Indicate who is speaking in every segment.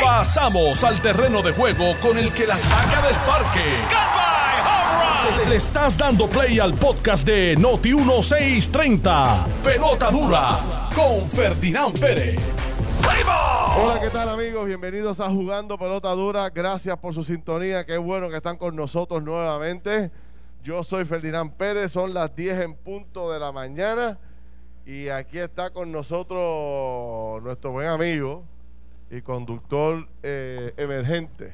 Speaker 1: Pasamos al terreno de juego con el que la saca del parque. Le estás dando play al podcast de Noti 1630. Pelota dura con Ferdinand Pérez.
Speaker 2: Hola, ¿qué tal amigos? Bienvenidos a Jugando Pelota Dura. Gracias por su sintonía. Qué bueno que están con nosotros nuevamente. Yo soy Ferdinand Pérez, son las 10 en punto de la mañana y aquí está con nosotros nuestro buen amigo y conductor eh, emergente,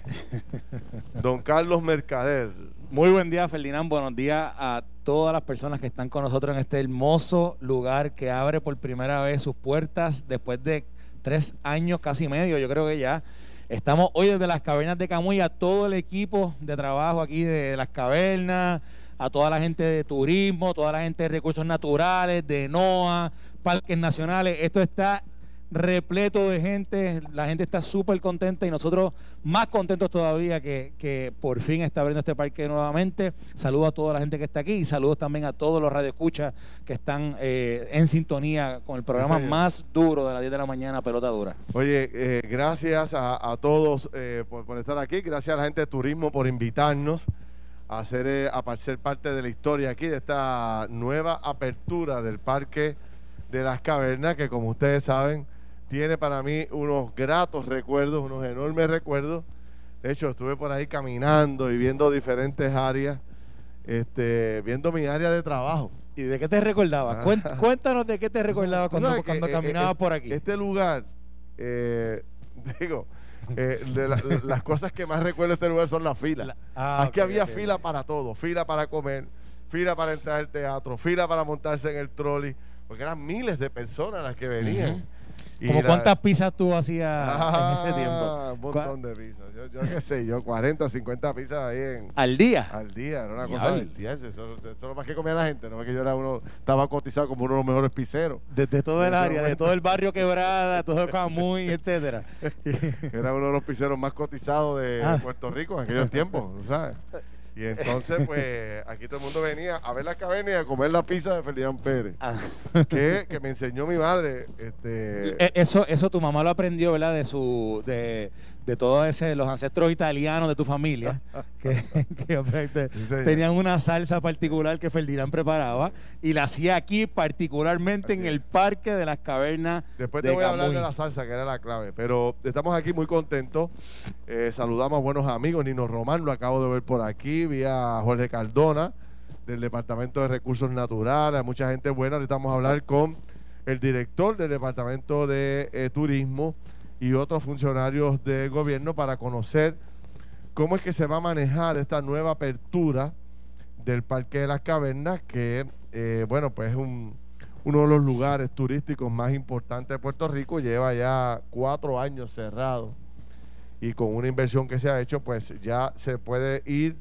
Speaker 2: don Carlos Mercader.
Speaker 3: Muy buen día, Ferdinand. Buenos días a todas las personas que están con nosotros en este hermoso lugar que abre por primera vez sus puertas después de tres años, casi medio, yo creo que ya. Estamos hoy desde las cavernas de Camuy a todo el equipo de trabajo aquí de las cavernas, a toda la gente de turismo, toda la gente de recursos naturales, de NOA, parques nacionales. Esto está repleto de gente, la gente está súper contenta y nosotros más contentos todavía que, que, por fin está abriendo este parque nuevamente. Saludo a toda la gente que está aquí y saludos también a todos los radioescuchas que están eh, en sintonía con el programa más duro de las 10 de la mañana, Pelota Dura.
Speaker 2: Oye, eh, gracias a, a todos eh, por, por, estar aquí, gracias a la gente de turismo por invitarnos a, hacer, a ser parte de la historia aquí de esta nueva apertura del parque de las cavernas que como ustedes saben tiene para mí unos gratos recuerdos, unos enormes recuerdos. De hecho, estuve por ahí caminando y viendo diferentes áreas, este, viendo mi área de trabajo.
Speaker 3: ¿Y de qué te recordabas? Cuéntanos de qué te recordabas cuando,
Speaker 2: que,
Speaker 3: cuando
Speaker 2: eh,
Speaker 3: caminabas
Speaker 2: eh,
Speaker 3: por aquí.
Speaker 2: Este lugar, eh, digo, eh, de la, las cosas que más recuerdo de este lugar son las filas. La, ah, Aquí okay, había okay, fila okay. para todo, fila para comer, fila para entrar al teatro, fila para montarse en el trolley, porque eran miles de personas las que venían. Uh -huh.
Speaker 3: ¿Como la... cuántas pizzas tú hacías
Speaker 2: ah,
Speaker 3: en ese tiempo?
Speaker 2: Un montón de pizzas. Yo, yo qué sé, yo 40, 50 pizzas ahí en...
Speaker 3: ¿Al día?
Speaker 2: Al día, era una cosa del día. Eso, eso, eso, eso, lo más que comía la gente, no es que yo era uno, estaba cotizado como uno de los mejores pizzeros.
Speaker 3: Desde todo el área, de todo el barrio Quebrada, todo Camuy, etcétera.
Speaker 2: era uno de los pizzeros más cotizados de ah. Puerto Rico en aquellos tiempos, ¿sabes? Y entonces, pues, aquí todo el mundo venía a ver la caverna y a comer la pizza de Ferdinand Pérez. Ah. Que, que, me enseñó mi madre. Este...
Speaker 3: E, eso, eso tu mamá lo aprendió, ¿verdad? De su, de, de todos ese, los ancestros italianos de tu familia, que, que sí, tenían una salsa particular que Ferdinand preparaba y la hacía aquí, particularmente Así en es. el parque de las cavernas.
Speaker 2: Después te
Speaker 3: de
Speaker 2: voy a hablar de la salsa, que era la clave. Pero estamos aquí muy contentos. Eh, saludamos a buenos amigos. Nino Román, lo acabo de ver por aquí, vía Jorge Cardona, del Departamento de Recursos Naturales. Mucha gente buena. Ahorita vamos a hablar con el director del Departamento de eh, Turismo y otros funcionarios del gobierno para conocer cómo es que se va a manejar esta nueva apertura del Parque de las Cavernas, que, eh, bueno, pues es un, uno de los lugares turísticos más importantes de Puerto Rico, lleva ya cuatro años cerrado y con una inversión que se ha hecho, pues ya se puede ir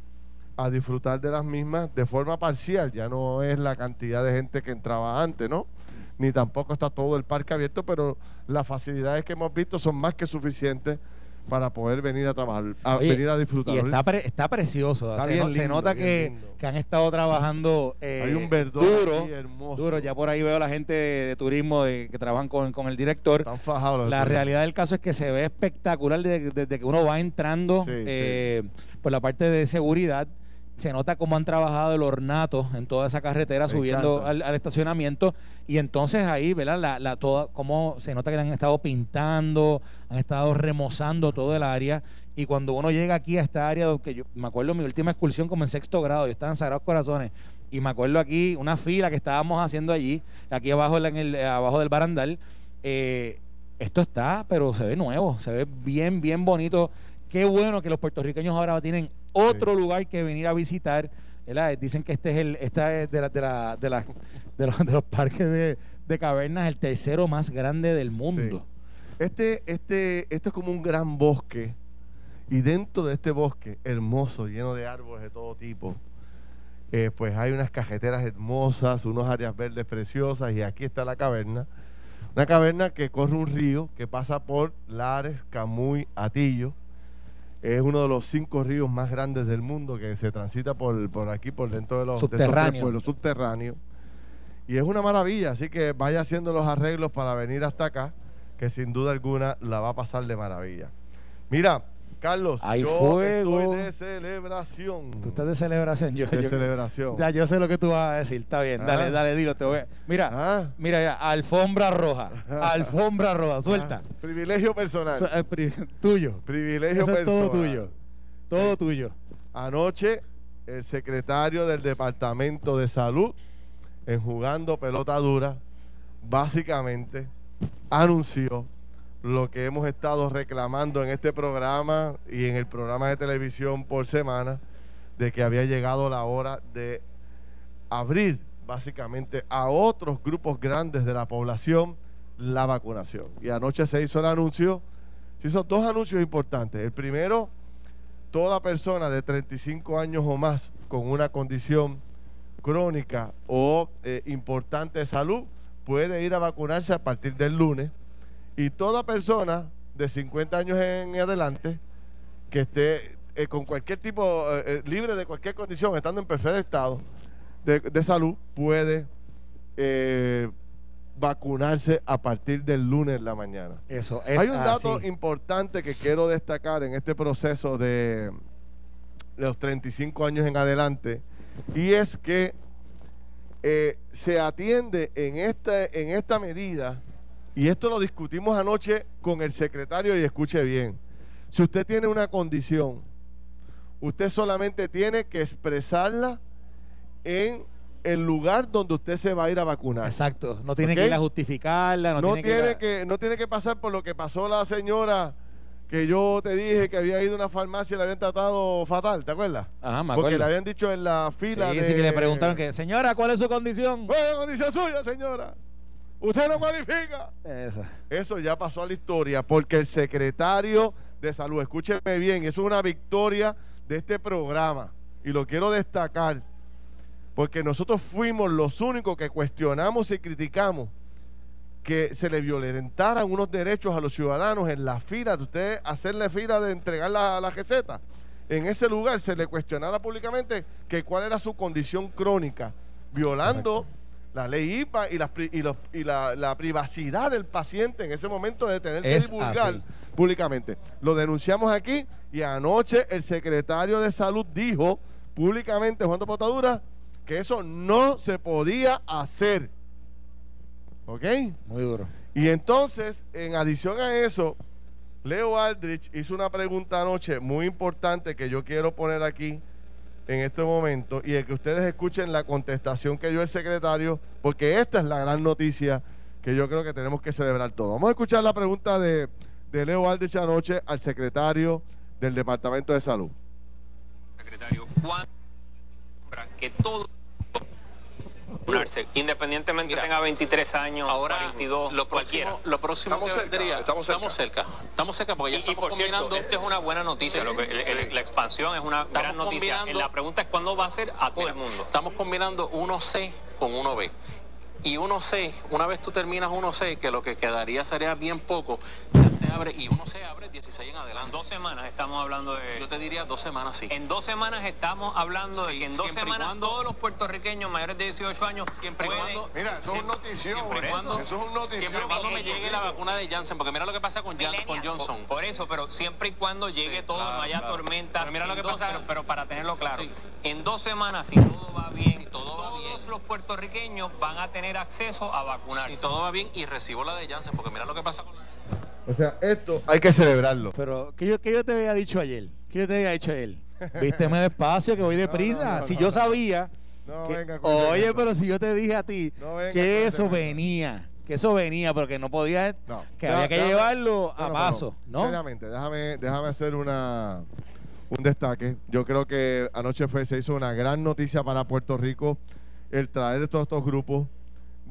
Speaker 2: a disfrutar de las mismas de forma parcial, ya no es la cantidad de gente que entraba antes, ¿no? Ni tampoco está todo el parque abierto, pero las facilidades que hemos visto son más que suficientes para poder venir a trabajar, a
Speaker 3: Oye,
Speaker 2: venir a disfrutar.
Speaker 3: Y está, pre, está precioso.
Speaker 2: Está
Speaker 3: se,
Speaker 2: bien
Speaker 3: no,
Speaker 2: lindo,
Speaker 3: se nota que, que, han estado trabajando eh,
Speaker 2: Hay un verdor
Speaker 3: duro,
Speaker 2: hermoso.
Speaker 3: duro. Ya por ahí veo la gente de, de turismo de, que trabajan con, con, el director.
Speaker 2: Están fajados.
Speaker 3: La realidad del caso es que se ve espectacular desde, desde que uno va entrando
Speaker 2: Sí,
Speaker 3: eh, por la parte de seguridad se nota cómo han trabajado el ornato en toda esa carretera
Speaker 2: Me
Speaker 3: subiendo al, estacionamiento y entonces ahí, ¿verdad? La, la, toda, cómo se nota que han estado pintando, han estado remozando todo el área y cuando uno llega aquí a esta área, que yo me acuerdo mi última excursión como en sexto grado, yo estaba en Sagrados Corazones y me acuerdo aquí una fila que estábamos haciendo allí, aquí abajo, en el, abajo del barandal, eh, esto está, pero se ve nuevo, se ve bien, bien bonito. Qué bueno que los puertorriqueños ahora tienen otro sí. lugar que venir a visitar. ¿verdad? Dicen que este es el, esta es de, la, de, la, de, la, de, los, de los parques de, de, cavernas, el tercero más grande del mundo.
Speaker 2: Sí. Este, este, esto es como un gran bosque. Y dentro de este bosque hermoso, lleno de árboles de todo tipo, eh, pues hay unas cajeteras hermosas, unas áreas verdes preciosas, y aquí está la caverna. Una caverna que corre un río que pasa por Lares, Camuy, Atillo es uno de los cinco ríos más grandes del mundo que se transita por, por aquí, por dentro de los
Speaker 3: subterráneos.
Speaker 2: pueblos subterráneos. Y es una maravilla, así que vaya haciendo los arreglos para venir hasta acá. que sin duda alguna la va a pasar de maravilla. Mira, Carlos,
Speaker 3: Hay
Speaker 2: yo
Speaker 3: fuego.
Speaker 2: estoy de celebración.
Speaker 3: Tú estás de celebración. Yo,
Speaker 2: de
Speaker 3: yo-
Speaker 2: celebración.
Speaker 3: Ya, yo sé lo que tú vas a decir. Está bien.
Speaker 2: Ah.
Speaker 3: Dale, dale, dilo. Te voy a- Mira,
Speaker 2: Ah.
Speaker 3: mira, mira, alfombra roja. alfombra roja. Suelta.
Speaker 2: Ah, privilegio personal.
Speaker 3: Eh, pri- tuyo.
Speaker 2: privilegio
Speaker 3: Eso es
Speaker 2: personal.
Speaker 3: todo tuyo. Todo
Speaker 2: Sí.
Speaker 3: tuyo.
Speaker 2: Anoche, el secretario del Departamento de Salud, en jugando pelota dura, básicamente anunció lo que hemos estado reclamando en este programa y en el programa de televisión por semana, de que había llegado la hora de abrir básicamente a otros grupos grandes de la población la vacunación. Y anoche se hizo el anuncio, se hizo dos anuncios importantes. El primero, toda persona de 35 años o más con una condición crónica o eh, importante de salud puede ir a vacunarse a partir del lunes y toda persona de 50 años en adelante que esté eh, con cualquier tipo, eh, eh, libre de cualquier condición, estando en perfecto estado de, de salud, puede eh, vacunarse a partir del lunes en la mañana.
Speaker 3: Eso es
Speaker 2: Hay un dato
Speaker 3: así.
Speaker 2: importante que quiero destacar en este proceso de los 35 años en adelante y es que eh, se atiende en esta, en esta medida, y esto lo discutimos anoche con el secretario y escuche bien, si usted tiene una condición, usted solamente tiene que expresarla en el lugar donde usted se va a ir a vacunar.
Speaker 3: Exacto. No tiene que ir a justificarla. No,
Speaker 2: No,
Speaker 3: tiene, a-
Speaker 2: que, no tiene que pasar por lo que pasó la señora que yo te dije que había ido a una farmacia y la habían tratado fatal, ¿te acuerdas?
Speaker 3: Ajá, me
Speaker 2: Porque
Speaker 3: acuerdo.
Speaker 2: le habían dicho en la fila
Speaker 3: sí,
Speaker 2: de...
Speaker 3: sí, que le preguntaron que, señora, ¿cuál es su condición?
Speaker 2: Bueno, condición suya, señora. Usted no cualifica. Eso ya pasó a la historia porque el secretario de salud, escúcheme bien, eso es una victoria de este programa y lo quiero destacar porque nosotros fuimos los únicos que cuestionamos y criticamos que se le violentaran unos derechos a los ciudadanos en la fila de usted hacerle fila de entregar la, la receta. En ese lugar se le cuestionara públicamente que cuál era su condición crónica, violando la ley IPA y, las pri- y, los- y la, la privacidad del paciente en ese momento de tener que divulgar
Speaker 3: así.
Speaker 2: públicamente. Lo denunciamos aquí y anoche el secretario de salud dijo públicamente, Juan de Potadura, que eso no se podía hacer. ¿Ok?
Speaker 3: Muy duro.
Speaker 2: Y entonces, en adición a eso, Leo Aldrich hizo una pregunta anoche muy importante que yo quiero poner aquí en este momento y el que ustedes escuchen la contestación que dio el secretario, porque esta es la gran noticia que yo creo que tenemos que celebrar todos. Vamos a escuchar la pregunta de, de Leo Aldrich anoche al secretario del Departamento de Salud.
Speaker 4: secretario, ¿cuándo que todo vacunarse, independientemente tenga 23 años,
Speaker 5: Ahora,
Speaker 4: 22,
Speaker 5: lo
Speaker 4: cualquiera?
Speaker 5: próximo, lo próximo
Speaker 6: Estamos
Speaker 5: que
Speaker 6: cerca,
Speaker 5: vendría,
Speaker 6: estamos cerca.
Speaker 5: Estamos cerca porque ya
Speaker 4: Y, y
Speaker 5: estamos
Speaker 4: por cierto,
Speaker 5: combinando.
Speaker 4: esto es una buena noticia.
Speaker 5: Sí,
Speaker 4: lo que- el- el-
Speaker 5: sí.
Speaker 4: La expansión es una
Speaker 5: Estamos
Speaker 4: gran noticia.
Speaker 5: combinando-
Speaker 4: La pregunta es cuándo va a ser a todo
Speaker 5: Mira,
Speaker 4: el mundo.
Speaker 5: Estamos combinando 1C con 1B. Y 1C, una vez tú terminas 1C, que lo que quedaría sería bien poco, ya se abre y 1C abre 16 en
Speaker 4: En
Speaker 5: adelante.
Speaker 4: dos semanas estamos hablando de...
Speaker 5: Yo te diría dos semanas sí.
Speaker 4: En dos semanas estamos hablando de que en dos semanas
Speaker 5: cuando-
Speaker 4: todos los puertorriqueños mayores de 18 años
Speaker 5: Siempre
Speaker 4: pueden-
Speaker 5: cuando-
Speaker 6: Mira, eso es un notición.
Speaker 5: Siempre cuando,
Speaker 6: Eso es un notición.
Speaker 5: siempre y cuando me llegue
Speaker 6: Puerto
Speaker 5: la vacuna de Janssen, porque mira lo que pasa con, Jan- con Johnson.
Speaker 4: Por eso, pero siempre y cuando llegue
Speaker 5: Sí,
Speaker 4: todo,
Speaker 5: claro,
Speaker 4: no haya
Speaker 5: claro.
Speaker 4: tormentas.
Speaker 5: Pero mira lo
Speaker 4: en
Speaker 5: que
Speaker 4: dos-
Speaker 5: pasa-
Speaker 4: Pero, pero para tenerlo claro,
Speaker 5: Sí.
Speaker 4: en dos semanas, si todo va bien,
Speaker 5: Si todo va
Speaker 4: todos
Speaker 5: bien.
Speaker 4: los puertorriqueños van a tener acceso a vacunarse.
Speaker 5: Si todo va bien y recibo la de Janssen, porque mira lo que pasa con la...
Speaker 2: O sea, esto hay que celebrarlo.
Speaker 3: Pero, ¿qué yo, qué yo te había dicho ayer? ¿Qué yo te había dicho ayer? Vísteme despacio, que voy deprisa.
Speaker 2: No, no, no,
Speaker 3: si
Speaker 2: no,
Speaker 3: yo
Speaker 2: no.
Speaker 3: sabía.
Speaker 2: No
Speaker 3: que-
Speaker 2: venga con ese
Speaker 3: oye, pero si yo te dije a ti
Speaker 2: No venga con
Speaker 3: que eso venía, que eso venía, pero que no podía,
Speaker 2: No.
Speaker 3: que
Speaker 2: Deja-
Speaker 3: había que
Speaker 2: déjame-
Speaker 3: llevarlo a
Speaker 2: No, no,
Speaker 3: paso, ¿no?
Speaker 2: Seriamente, déjame, déjame hacer una un destaque. Yo creo que anoche fue, se hizo una gran noticia para Puerto Rico el traer todos estos grupos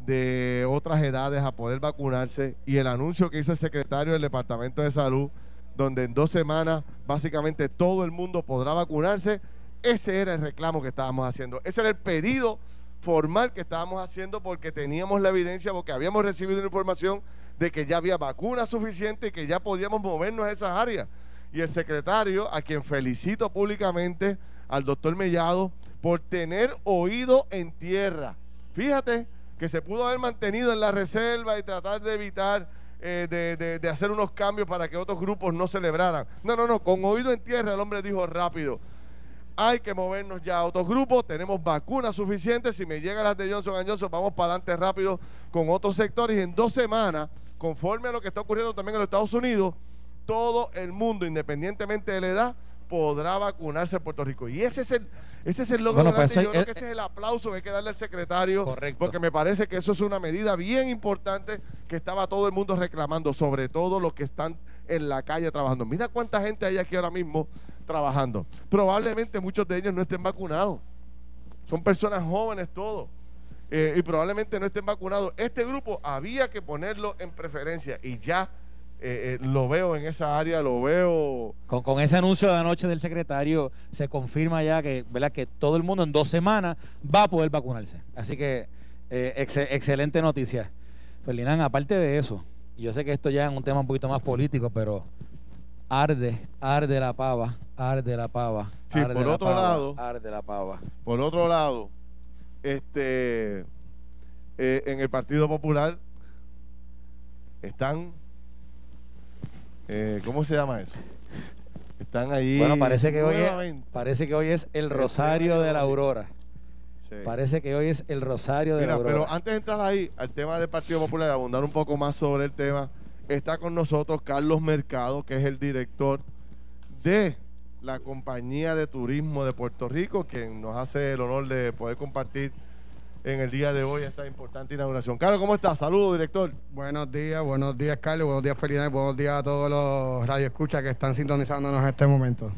Speaker 2: de otras edades a poder vacunarse y el anuncio que hizo el secretario del Departamento de Salud, donde en dos semanas básicamente todo el mundo podrá vacunarse. Ese era el reclamo que estábamos haciendo. Ese era el pedido formal que estábamos haciendo porque teníamos la evidencia, porque habíamos recibido la información de que ya había vacunas suficientes y que ya podíamos movernos a esas áreas. Y el secretario, a quien felicito públicamente, al doctor Mellado, por tener oído en tierra. Fíjate que se pudo haber mantenido en la reserva y tratar de evitar eh, de, de- de hacer unos cambios para que otros grupos no celebraran. No, no, no, con oído en tierra el hombre dijo rápido, hay que movernos ya a otros grupos, tenemos vacunas suficientes, si me llegan las de Johnson Johnson, vamos para adelante rápido con otros sectores y en dos semanas, conforme a lo que está ocurriendo también en los Estados Unidos, todo el mundo, independientemente de la edad, podrá vacunarse Puerto Rico. Y ese es el, ese es el logro
Speaker 3: Bueno, pues
Speaker 2: yo creo que ese es el aplauso que hay que darle al secretario,
Speaker 3: Correcto.
Speaker 2: porque me parece que eso es una medida bien importante que estaba todo el mundo reclamando, sobre todo los que están en la calle trabajando. Mira cuánta gente hay aquí ahora mismo trabajando. Probablemente muchos de ellos no estén vacunados. Son personas jóvenes todos. Eh, y probablemente no estén vacunados. Este grupo había que ponerlo en preferencia y ya eh, eh, lo veo en esa área, lo veo
Speaker 3: Con, con ese anuncio de anoche del secretario se confirma ya que, ¿verdad? que todo el mundo en dos semanas va a poder vacunarse. Así que eh, ex- excelente noticia. Ferdinand, aparte de eso, yo sé que esto ya es un tema un poquito más político, pero arde, arde la pava, arde la pava.
Speaker 2: Sí,
Speaker 3: arde
Speaker 2: por
Speaker 3: la
Speaker 2: otro
Speaker 3: pava,
Speaker 2: lado-
Speaker 3: arde la pava.
Speaker 2: Por otro lado, este en el Partido Popular están eh, ¿cómo se llama eso? Están ahí
Speaker 3: Bueno, parece que hoy es,
Speaker 2: nuevamente.
Speaker 3: parece que hoy es el
Speaker 2: El
Speaker 3: rosario de la aurora.
Speaker 2: Sí.
Speaker 3: Parece que hoy es el rosario de
Speaker 2: Mira,
Speaker 3: la aurora.
Speaker 2: pero antes de entrar ahí al tema del Partido Popular, abundar un poco más sobre el tema, está con nosotros Carlos Mercado, que es el director de la compañía de turismo de Puerto Rico, quien nos hace el honor de poder compartir en el día de hoy esta importante inauguración. Carlos, ¿cómo estás? Saludos, director.
Speaker 7: Buenos días, buenos días Carlos, buenos días Ferdinand, buenos días a todos los radioescuchas que están sintonizándonos en este momento.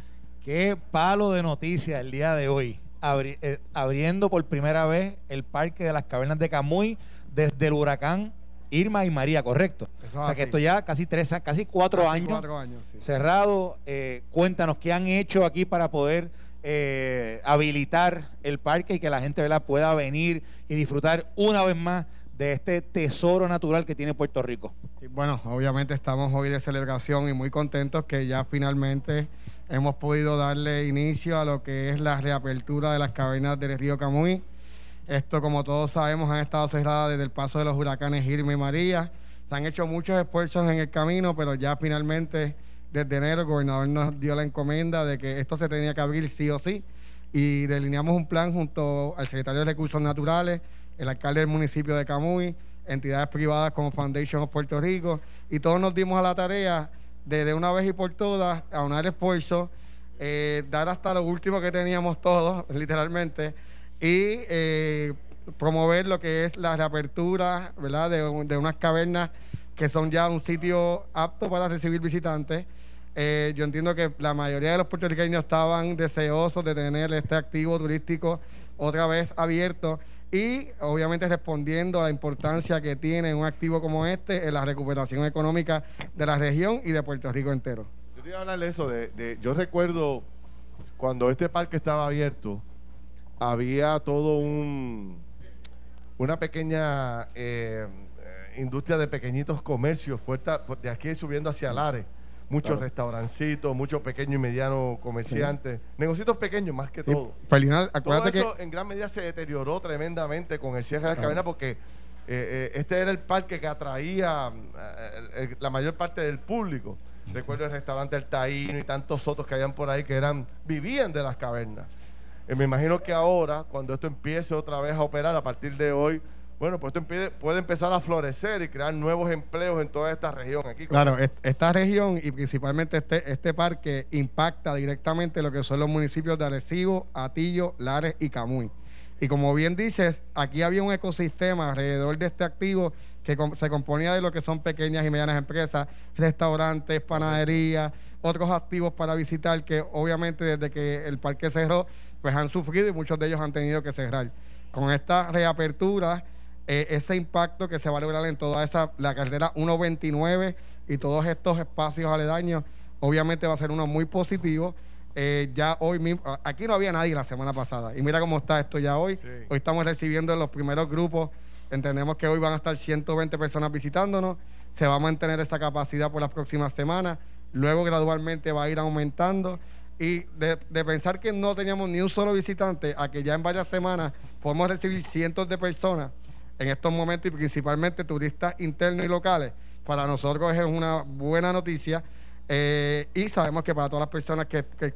Speaker 3: Qué palo de noticias el día de hoy. Abri- eh, abriendo por primera vez el parque de las cavernas de Camuy desde el huracán Irma y María, correcto.
Speaker 7: Eso
Speaker 3: o sea que esto ya casi tres, casi cuatro
Speaker 7: Casi
Speaker 3: años
Speaker 7: Cuatro años, sí.
Speaker 3: cerrado. Eh, cuéntanos qué han hecho aquí para poder eh, habilitar el parque y que la gente ¿verdad? pueda venir y disfrutar una vez más de este tesoro natural que tiene Puerto Rico.
Speaker 7: Y bueno, obviamente estamos hoy de celebración y muy contentos que ya finalmente hemos podido darle inicio a lo que es la reapertura de las cavernas del río Camuy. Esto, como todos sabemos, han estado cerradas desde el paso de los huracanes Irma y María. Se han hecho muchos esfuerzos en el camino, pero ya finalmente, desde enero, el gobernador nos dio la encomienda de que esto se tenía que abrir sí o sí. Y delineamos un plan junto al secretario de Recursos Naturales, el alcalde del municipio de Camuy, entidades privadas como Foundation of Puerto Rico, y todos nos dimos a la tarea de de una vez y por todas aunar esfuerzo, eh, dar hasta lo último que teníamos todos, literalmente, y eh, promover lo que es la reapertura ¿verdad? De unas cavernas que son ya un sitio apto para recibir visitantes. Eh, yo entiendo que la mayoría de los puertorriqueños estaban deseosos de tener este activo turístico otra vez abierto y obviamente respondiendo a la importancia que tiene un activo como este en la recuperación económica de la región y de Puerto Rico entero.
Speaker 2: Yo te iba a hablar de eso. De, yo recuerdo cuando este parque estaba abierto, había todo un una pequeña eh, eh, industria de pequeñitos comercios fuerta, pues, de aquí subiendo hacia Lares. Muchos
Speaker 7: Claro.
Speaker 2: restaurancitos, muchos pequeños y medianos comerciantes, negocios pequeños más que
Speaker 7: Y,
Speaker 2: todo.
Speaker 7: Ferdinand,
Speaker 2: Todo
Speaker 7: acuérdate
Speaker 2: eso
Speaker 7: que
Speaker 2: en gran medida se deterioró tremendamente con el cierre de las
Speaker 7: Claro.
Speaker 2: cavernas porque eh, eh, este era el parque que atraía eh, la mayor parte del público. Recuerdo el restaurante El Taíno y tantos otros que habían por ahí que eran vivían de las cavernas. Me imagino que ahora, cuando esto empiece otra vez a operar a partir de hoy, bueno, pues esto puede empezar a florecer y crear nuevos empleos en toda esta región aquí.
Speaker 7: Claro, est- esta región y principalmente este, este parque impacta directamente lo que son los municipios de Arecibo, Atillo, Lares y Camuy. Y como bien dices, aquí había un ecosistema alrededor de este activo que se componía de lo que son pequeñas y medianas empresas, restaurantes, panaderías, otros activos para visitar que obviamente desde que el parque cerró, pues han sufrido y muchos de ellos han tenido que cerrar. Con esta reapertura, eh, ese impacto que se va a lograr en toda esa, la carretera 129 y todos estos espacios aledaños, obviamente va a ser uno muy positivo. Eh, ya hoy mismo, aquí no había nadie la semana pasada y mira cómo está esto ya hoy.
Speaker 2: Sí.
Speaker 7: Hoy estamos recibiendo los primeros grupos, entendemos que hoy van a estar 120 personas visitándonos, se va a mantener esa capacidad por las próximas semanas, luego gradualmente va a ir aumentando y de, de pensar que no teníamos ni un solo visitante a que ya en varias semanas podemos recibir cientos de personas en estos momentos y principalmente turistas internos y locales, para nosotros es una buena noticia. Eh, y sabemos que para todas las personas que, que,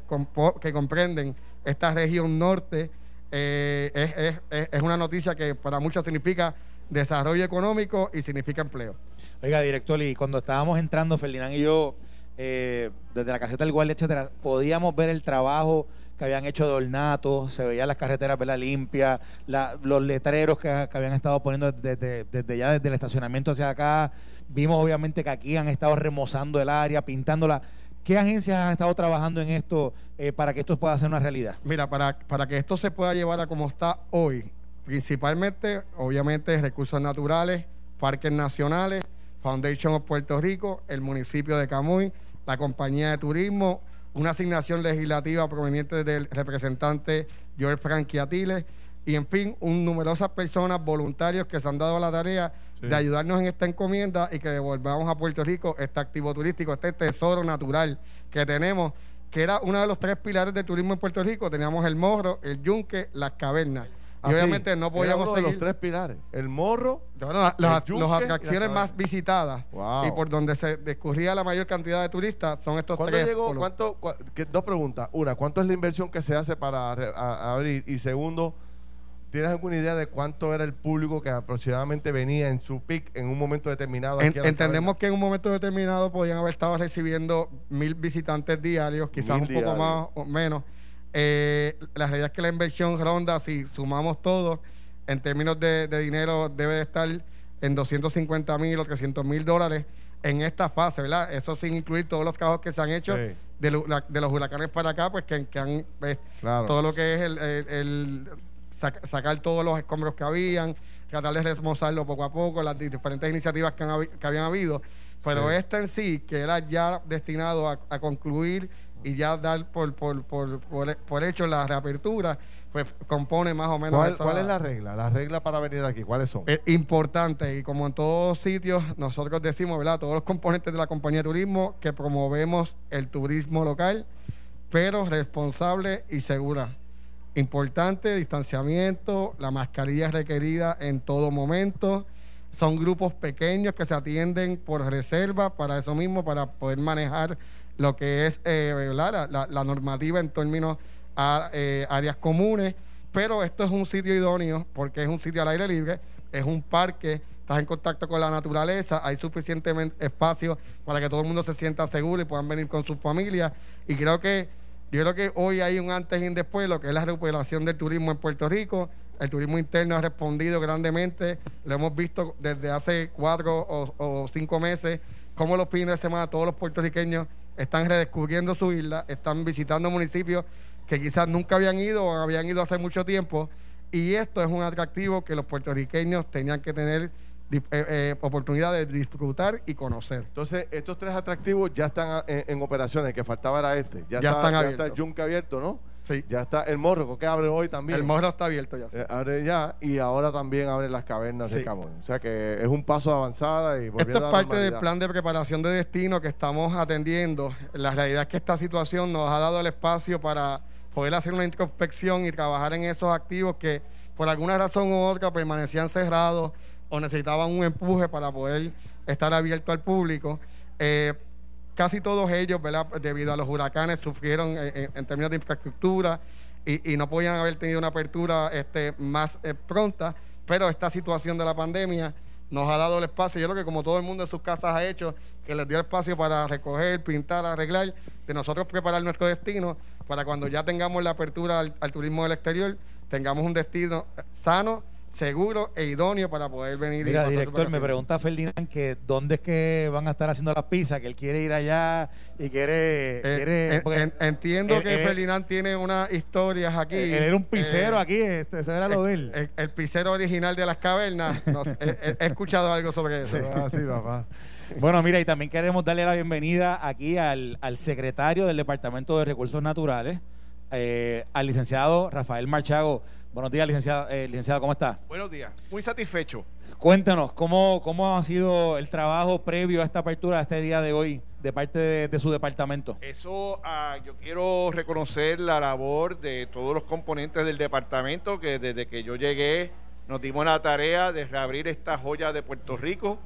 Speaker 7: que comprenden esta región norte, eh, es, es, es, una noticia que para muchos significa desarrollo económico y significa empleo.
Speaker 3: Oiga, director, y cuando estábamos entrando, Ferdinand y yo, eh, desde la caseta del guardia, etcétera, podíamos ver el trabajo que habían hecho de ornato, se veían las carreteras limpias, la, los letreros que, habían estado poniendo desde, desde ya desde el estacionamiento hacia acá. Vimos obviamente que aquí han estado remozando el área, pintándola. ¿Qué agencias han estado trabajando en esto eh, para que esto pueda ser una realidad?
Speaker 7: Mira, para, para que esto se pueda llevar a como está hoy, principalmente, obviamente, recursos naturales, parques nacionales, Foundation of Puerto Rico, el municipio de Camuy, la compañía de turismo, una asignación legislativa proveniente del representante Joel Frankie Atiles, y en fin, un numerosas personas, voluntarios que se han dado la tarea sí. de ayudarnos en esta encomienda y que devolvamos a Puerto Rico este activo turístico, este tesoro natural que tenemos, que era uno de los tres pilares del turismo en Puerto Rico. Teníamos el morro, el yunque, las cavernas. Y obviamente no podíamos seguir.
Speaker 2: los tres pilares. El morro,
Speaker 7: Bueno, la- las, atracciones más visitadas
Speaker 2: Wow.
Speaker 7: y por donde se discurría la mayor cantidad de turistas son estos
Speaker 2: ¿Cuánto
Speaker 7: tres.
Speaker 2: llegó? ¿Cuánto? cua- que- dos preguntas. Una, ¿cuánto es la inversión que se hace para re- a- abrir? Y segundo, ¿tienes alguna idea de cuánto era el público que aproximadamente venía en su pic en un momento determinado?
Speaker 7: En- entendemos que en un momento determinado podían haber estado recibiendo mil visitantes diarios, quizás
Speaker 2: Mil
Speaker 7: un poco más o menos. Eh, la realidad es que la inversión ronda, si sumamos todo, en términos de, de dinero, debe de estar en 250 mil o 300 mil dólares en esta fase, ¿verdad? Eso sin incluir todos los trabajos que se han hecho
Speaker 2: Sí.
Speaker 7: de, la- de los huracanes para acá, pues que, que han eh,
Speaker 2: Claro.
Speaker 7: todo lo que es el, el- el sac- sacar todos los escombros que habían, tratar de remozarlo poco a poco, las di- diferentes iniciativas que, han que habían habido. Pero
Speaker 2: Sí.
Speaker 7: esta en sí, que era ya destinado a, a concluir y ya dar por, por, por, por, por hecho la reapertura, pues compone más o menos.
Speaker 2: ¿Cuál,
Speaker 7: esa-
Speaker 2: cuál es la regla? La regla para venir aquí, ¿cuáles son?
Speaker 7: es importante y como en todos sitios nosotros decimos, ¿verdad? Todos los componentes de la compañía de turismo que promovemos el turismo local, pero responsable y segura. Importante, distanciamiento, la mascarilla es requerida en todo momento. Son grupos pequeños que se atienden por reserva para eso mismo, para poder manejar lo que es eh. La, normativa en términos a eh, áreas comunes. Pero esto es un sitio idóneo porque es un sitio al aire libre, es un parque, estás en contacto con la naturaleza, hay suficientemente espacio para que todo el mundo se sienta seguro y puedan venir con sus familias. Y creo que yo creo que hoy hay un antes y un después, lo que es la recuperación del turismo en Puerto Rico. El turismo interno ha respondido grandemente. Lo hemos visto desde hace cuatro o, o cinco meses, cómo los fines de semana todos los puertorriqueños están redescubriendo su isla, están visitando municipios que quizás nunca habían ido o habían ido hace mucho tiempo. Y esto es un atractivo que los puertorriqueños tenían que tener eh, eh, oportunidad de disfrutar y conocer.
Speaker 2: Entonces, estos tres atractivos ya están ah, en, en operaciones, que faltaba era este. Ya,
Speaker 7: Ya
Speaker 2: está,
Speaker 7: están
Speaker 2: ya
Speaker 7: abiertos.
Speaker 2: está el yunque abierto, ¿no?
Speaker 7: Sí.
Speaker 2: Ya está el morro, que abre hoy también.
Speaker 7: El morro está abierto ya.
Speaker 2: Eh, abre ya y ahora también abre las cavernas de. Camuy. O sea que es un paso de avanzada y
Speaker 7: Esto
Speaker 2: volviendo
Speaker 7: es
Speaker 2: a la
Speaker 7: parte del plan de preparación de destino que estamos atendiendo. La realidad es que esta situación nos ha dado el espacio para poder hacer una introspección y trabajar en esos activos que por alguna razón u otra permanecían cerrados o necesitaban un empuje para poder estar abierto al público. Eh, casi todos ellos, ¿verdad? debido a los huracanes, sufrieron eh, en, en términos de infraestructura y, no podían haber tenido una apertura este, más eh, pronta, pero esta situación de la pandemia nos ha dado el espacio, yo creo que como todo el mundo en sus casas ha hecho, que les dio espacio para recoger, pintar, arreglar, de nosotros preparar nuestro destino para cuando ya tengamos la apertura al, turismo del exterior, tengamos un destino eh, sano, seguro e idóneo para poder venir y
Speaker 3: Mira, director, me pregunta Ferdinand que dónde es que van a estar haciendo las pizzas, que él quiere ir allá y quiere...
Speaker 7: Eh,
Speaker 3: quiere
Speaker 7: en-
Speaker 3: porque
Speaker 7: en- entiendo
Speaker 3: él-
Speaker 7: que
Speaker 3: él-
Speaker 7: Ferdinand tiene unas historias aquí.
Speaker 3: él era un pizzero
Speaker 7: Eh,
Speaker 3: aquí, este, eso era lo de él.
Speaker 7: El, el pizzero original de las cavernas. he, escuchado algo sobre eso.
Speaker 2: Ah, sí, papá.
Speaker 3: Bueno, mira, y también queremos darle la bienvenida aquí al, al secretario del Departamento de Recursos Naturales, eh, al licenciado Rafael Marchago. Buenos días, licenciado. Eh, licenciado, ¿cómo está?
Speaker 8: Buenos días, muy satisfecho.
Speaker 3: Cuéntanos, ¿cómo, ¿cómo ha sido el trabajo previo a esta apertura, a este día de hoy, de parte de, de su departamento?
Speaker 8: Eso, ah, yo quiero reconocer la labor de todos los componentes del departamento que desde que yo llegué nos dimos la tarea de reabrir esta joya de Puerto Rico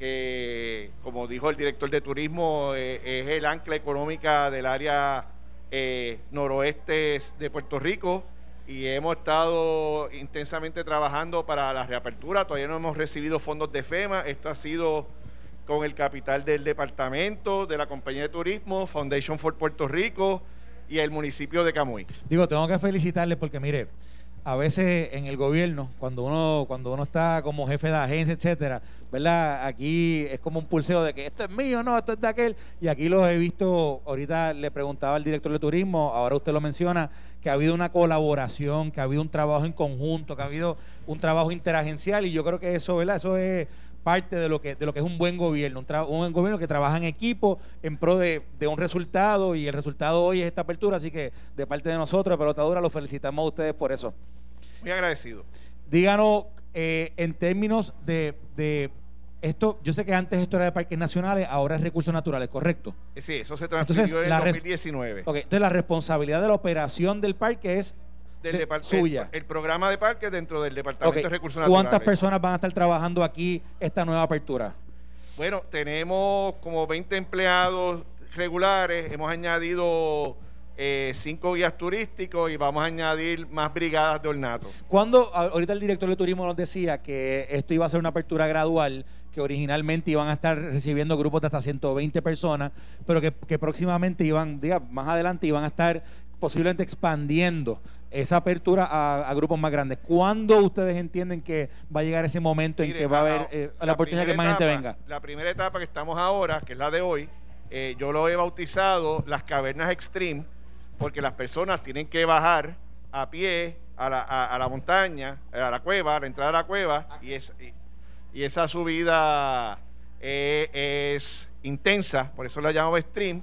Speaker 8: que, como dijo el director de turismo, eh, es el ancla económica del área eh, noroeste de Puerto Rico y hemos estado intensamente trabajando para la reapertura. Todavía no hemos recibido fondos de FEMA. Esto ha sido con el capital del departamento, de la compañía de turismo, Foundation for Puerto Rico y el municipio de Camuy.
Speaker 3: Digo, tengo que felicitarle porque mire, a veces en el gobierno, cuando uno, cuando uno está como jefe de agencia, etcétera, ¿verdad? Aquí es como un pulseo de que esto es mío, no, esto es de aquel. Y aquí los he visto, ahorita le preguntaba al director de turismo, ahora usted lo menciona, que ha habido una colaboración, que ha habido un trabajo en conjunto, que ha habido un trabajo interagencial, y yo creo que eso, ¿verdad? Eso es parte de lo que de lo que es un buen gobierno, un, un gobierno que trabaja en equipo en pro de, un resultado y el resultado hoy es esta apertura, así que de parte de nosotros, de Pelotadura, los felicitamos a ustedes por eso.
Speaker 8: Muy agradecido.
Speaker 3: Díganos, eh, en términos de, de, esto, yo sé que antes esto era de parques nacionales, ahora es recursos naturales, ¿correcto?
Speaker 8: Sí, eso se transfirió en el 2019.
Speaker 3: Ok, entonces la responsabilidad de la operación del parque es
Speaker 8: del suya. El, programa de parques dentro del Departamento de Recursos Naturales.
Speaker 3: ¿Cuántas personas van a estar trabajando aquí esta nueva apertura?
Speaker 8: Bueno, tenemos como 20 empleados regulares, hemos añadido eh, cinco guías turísticos y vamos a añadir más brigadas de ornato.
Speaker 3: Cuando ahorita el director de turismo nos decía que esto iba a ser una apertura gradual, que originalmente iban a estar recibiendo grupos de hasta 120 personas, pero que, próximamente iban, diga, más adelante iban a estar posiblemente expandiendo esa apertura a, grupos más grandes. ¿Cuándo ustedes entienden que va a llegar ese momento en que va a haber eh, la, oportunidad de que más gente venga?
Speaker 8: La primera etapa que estamos ahora, que es la de hoy, eh, yo lo he bautizado las cavernas extreme porque las personas tienen que bajar a pie a la, a, la montaña, a la cueva, a la entrada a la cueva, y, es, y, esa subida eh, es intensa, por eso la llamo stream.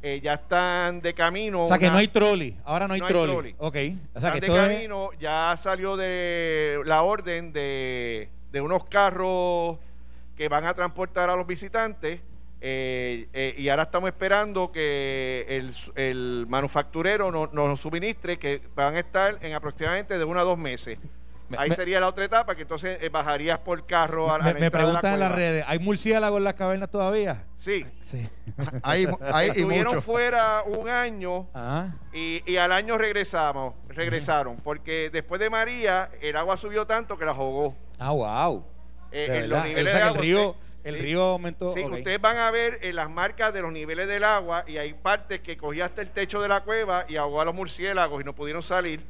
Speaker 8: Eh, ya están de camino.
Speaker 3: O sea que no hay trolley, ahora no hay, trolley. Ok.
Speaker 8: O sea, que de camino, ya salió de la orden de, de unos carros que van a transportar a los visitantes eh, eh, y ahora estamos esperando que el, el manufacturero nos, suministre, que van a estar en aproximadamente de uno a dos meses. Ahí sería la otra etapa, que entonces eh, bajarías por carro a,
Speaker 3: la Me, me preguntan en las redes, ¿hay murciélagos en las cavernas todavía?
Speaker 8: Sí. sí. hay, Estuvieron fuera un año y, y, al año regresamos, regresaron, porque después de María el agua subió tanto que la jugó.
Speaker 3: Ah, wow.
Speaker 8: en los niveles de agua,
Speaker 3: río el río aumentó.
Speaker 8: Sí, ustedes van a ver en las marcas de los niveles del agua y hay partes que cogía hasta el techo de la cueva y ahogó a los murciélagos y no pudieron salir.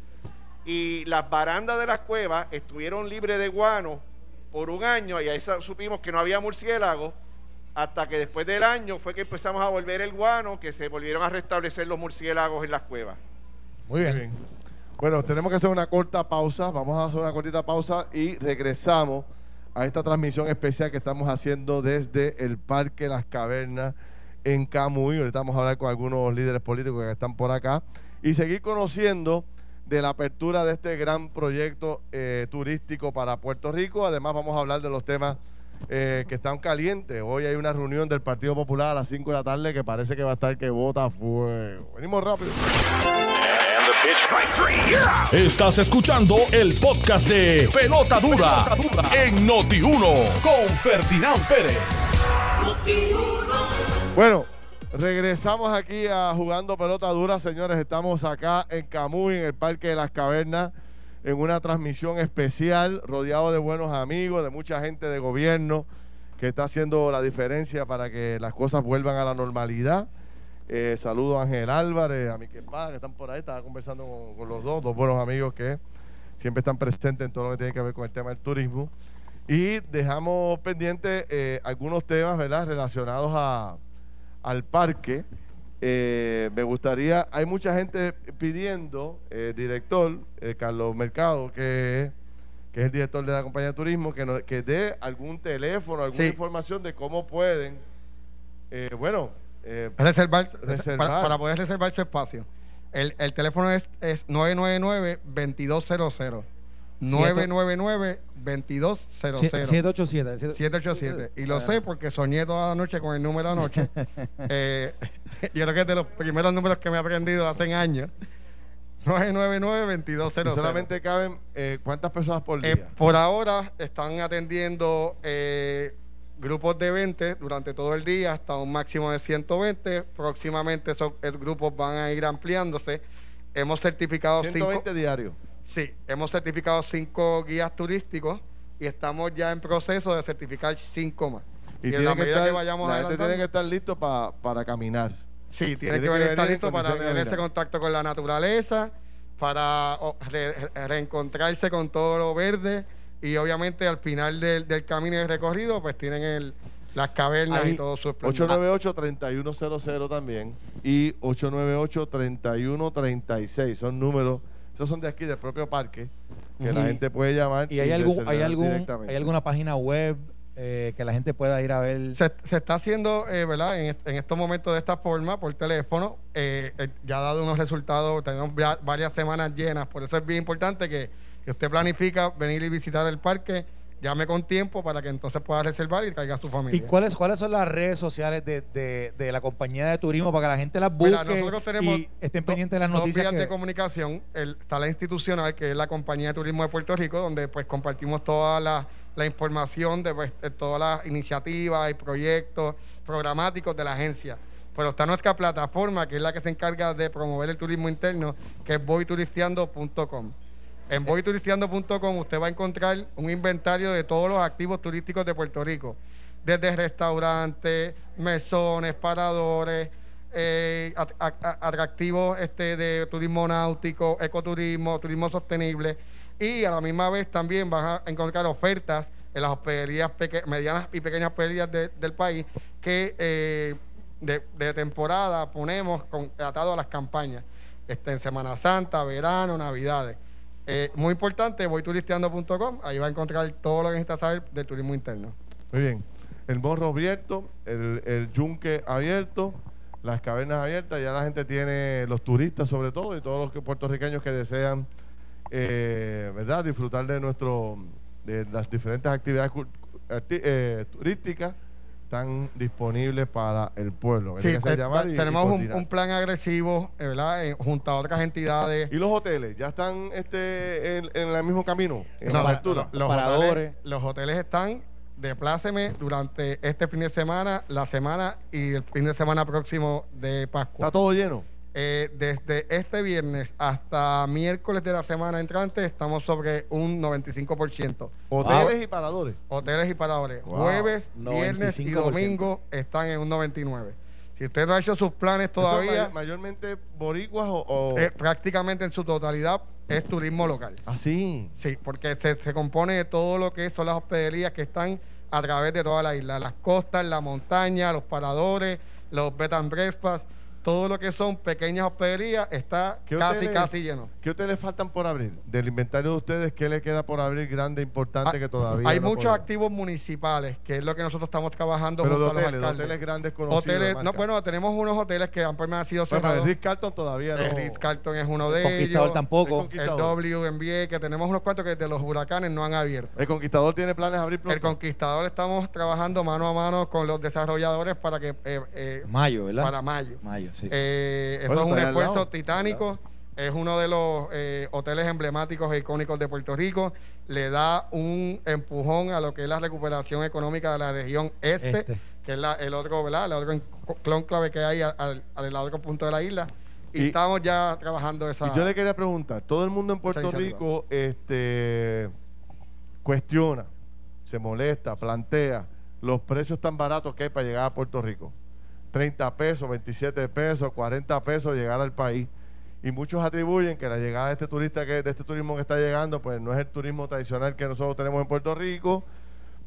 Speaker 8: Y las barandas de las cuevas estuvieron libres de guano por un año y ahí supimos que no había murciélagos hasta que después del año fue que empezamos a volver el guano, que se volvieron a restablecer los murciélagos en las cuevas.
Speaker 2: Muy bien. Bueno, tenemos que hacer una corta pausa. Vamos a hacer una cortita pausa y regresamos a esta transmisión especial que estamos haciendo desde el Parque Las Cavernas en Camuy. Ahorita vamos a hablar con algunos líderes políticos que están por acá y seguir conociendo de la apertura de este gran proyecto eh, turístico para Puerto Rico. Además vamos a hablar de los temas eh, que están calientes. Hoy hay una reunión del Partido Popular a las 5 de la tarde que parece que va a estar que vota fuego. Venimos rápido.
Speaker 1: Estás escuchando el podcast de Pelota Dura, en Noti1 con Ferdinand Pérez.
Speaker 2: Bueno, regresamos aquí a jugando Pelota Dura, señores. Estamos acá en Camuy, en el Parque de las Cavernas, en una transmisión especial, rodeado de buenos amigos, de mucha gente de gobierno que está haciendo la diferencia para que las cosas vuelvan a la normalidad. Eh, saludo a Ángel Álvarez, a mi que están por ahí. Estaba conversando con, los dos, dos buenos amigos que siempre están presentes en todo lo que tiene que ver con el tema del turismo. Y dejamos pendientes eh, algunos temas, ¿verdad?, relacionados a, al parque. Eh, me gustaría, hay mucha gente pidiendo, el director, Carlos Mercado, que, que, es el director de la compañía de turismo, que, que dé algún teléfono, alguna información de cómo pueden, bueno,
Speaker 7: eh, reservar, Para, poder reservar su espacio. El, el teléfono es, es 999-2200. 999-2200.
Speaker 3: 787.
Speaker 7: 787. Y lo sé porque soñé toda la noche con el número anoche. eh, yo creo que es de los primeros números que me he aprendido hace años. 999-2200.
Speaker 2: Solamente caben, eh, ¿cuántas personas por día?
Speaker 7: Eh, por ahora están atendiendo eh, grupos de 20 durante todo el día hasta un máximo de 120. Próximamente esos grupos van a ir ampliándose. Hemos certificado
Speaker 2: 120
Speaker 7: cinco,
Speaker 2: diarios.
Speaker 7: Sí, hemos certificado cinco guías turísticos y estamos ya en proceso de certificar cinco más.
Speaker 2: Y,
Speaker 7: en
Speaker 2: tiene
Speaker 7: la
Speaker 2: que
Speaker 7: medida
Speaker 2: estar,
Speaker 7: que vayamos
Speaker 2: la gente tiene que estar listo pa- para caminar.
Speaker 7: Sí, tiene,
Speaker 2: Tiene
Speaker 7: que, estar
Speaker 2: en
Speaker 7: listo para tener ese contacto con la naturaleza, para re- reencontrarse con todo lo verde y obviamente al final del, del camino y del recorrido pues tienen el, las cavernas
Speaker 2: Ahí,
Speaker 7: y todo su esplendor.
Speaker 2: 898-3100 también y 898-3136. Son números, esos son de aquí, del propio parque, que la
Speaker 3: Y-
Speaker 2: gente puede llamar.
Speaker 3: ¿Y hay, algún, hay, algún,
Speaker 2: directamente.
Speaker 3: hay alguna página web eh, que la gente pueda ir a ver?
Speaker 7: Se, se está haciendo, eh, ¿verdad? En, est- en estos momentos de esta forma, por teléfono, eh, eh, ya ha dado unos resultados, tenemos varias semanas llenas, por eso es bien importante que, que usted planifica venir y visitar el parque, llame con tiempo para que entonces pueda reservar y traiga a su
Speaker 3: ¿Y
Speaker 7: familia.
Speaker 3: cuáles, cuáles son las redes sociales de, de, de la compañía de turismo para que la gente las busque
Speaker 7: Mira, nosotros tenemos
Speaker 3: y estén pendientes de las
Speaker 7: dos
Speaker 3: noticias?
Speaker 7: vías
Speaker 3: que-
Speaker 7: de comunicación. El- está la institucional, que es la Compañía de Turismo de Puerto Rico, donde pues compartimos toda la, la información de, pues, de todas las iniciativas y proyectos programáticos de la agencia. Pero está nuestra plataforma, que es la que se encarga de promover el turismo interno, que es voyturisteando.com. En voyturisteando.com usted va a encontrar un inventario de todos los activos turísticos de Puerto Rico, desde restaurantes, mesones, paradores, eh, atractivos este, de turismo náutico, ecoturismo, turismo sostenible. Y a la misma vez también vas a encontrar ofertas en las hospederías medianas y pequeñas hospederías de- del país que eh, de, de temporada ponemos con, atado a las campañas. Este, en Semana Santa, verano, Navidades. Eh, muy importante, voyturisteando.com, ahí va a encontrar todo lo que necesita saber del turismo interno.
Speaker 2: Muy bien. El morro abierto, el, el yunque abierto, las cavernas abiertas, ya la gente tiene, los turistas sobre todo, y todos los que- puertorriqueños que desean, eh, ¿verdad?, disfrutar de nuestro, de las diferentes actividades arti- eh, turísticas, están disponibles para el pueblo.
Speaker 7: Sí,
Speaker 2: Hay que hacer llamar y- y
Speaker 7: tenemos un, un plan agresivo, eh, ¿verdad? Eh, junto a otras entidades.
Speaker 2: ¿Y los hoteles? ¿Ya están este, en, en el mismo camino? ¿En
Speaker 7: No,
Speaker 2: la apertura?
Speaker 7: los,
Speaker 3: paradores.
Speaker 7: hoteles, los hoteles están de pláceme durante este fin de semana, la semana y el fin de semana próximo de Pascua.
Speaker 2: ¿Está todo lleno?
Speaker 7: Eh, desde este viernes hasta miércoles de la semana entrante estamos sobre un 95%.
Speaker 2: Hoteles y paradores.
Speaker 7: Hoteles y paradores.
Speaker 2: Wow.
Speaker 7: Jueves, viernes y
Speaker 3: 95%.
Speaker 7: domingo están en un 99%. Si usted no ha hecho sus planes
Speaker 2: ¿Eso
Speaker 7: todavía,
Speaker 2: may- mayormente boricuas o...? o-
Speaker 7: eh, prácticamente en su totalidad es turismo local.
Speaker 2: ¿Ah, sí?
Speaker 7: Sí, porque se, se compone de todo lo que son las hospederías que están a través de toda la isla, las costas, la montaña, los paradores, los bed and breakfast, todo lo que son pequeñas hospederías está
Speaker 2: ¿Qué
Speaker 7: casi,
Speaker 2: hoteles-
Speaker 7: casi lleno.
Speaker 2: ¿Qué hoteles faltan por abrir? Del inventario de ustedes, ¿qué le queda por abrir grande, importante
Speaker 7: Ah,
Speaker 2: que todavía
Speaker 7: Hay
Speaker 2: no
Speaker 7: muchos
Speaker 2: podemos?
Speaker 7: activos municipales, que es lo que nosotros estamos trabajando
Speaker 2: Pero de
Speaker 7: junto a los
Speaker 2: hoteles, hoteles grandes conocidos.
Speaker 7: Hoteles- no, bueno, tenemos unos hoteles que han permanecido
Speaker 2: Bueno, pero el
Speaker 7: cerrados.
Speaker 2: Ritz Carlton todavía no...
Speaker 7: El Ritz Carlton es uno
Speaker 3: El
Speaker 7: de
Speaker 3: Conquistador
Speaker 7: ellos.
Speaker 3: tampoco.
Speaker 2: El
Speaker 7: El
Speaker 2: Conquistador.
Speaker 7: WNBA, que tenemos unos cuantos que de los huracanes no han abierto.
Speaker 2: El Conquistador tiene planes de abrir pronto.
Speaker 7: El Conquistador estamos trabajando mano a mano con los desarrolladores para que eh, eh,
Speaker 3: Mayo, ¿verdad?
Speaker 7: para mayo.
Speaker 3: Mayo, sí.
Speaker 7: Eh, eso es un esfuerzo
Speaker 2: lado.
Speaker 7: titánico. Es uno de los eh, hoteles emblemáticos e icónicos de Puerto Rico. Le da un empujón a lo que es la recuperación económica de la región este,
Speaker 3: Este.
Speaker 7: que es la- el otro, ¿verdad? El otro clónclave que hay al, al, al otro punto de la isla. Y,
Speaker 2: Y-
Speaker 7: estamos ya trabajando esa.
Speaker 2: Y yo le quería preguntar, todo el mundo en Puerto. Rico este, cuestiona, se molesta, plantea los precios tan baratos que hay para llegar a Puerto Rico. 30 pesos, 27 pesos, 40 pesos llegar al país. Y muchos atribuyen que la llegada de este turista, que, de este turismo que está llegando, pues no es el turismo tradicional que nosotros tenemos en Puerto Rico,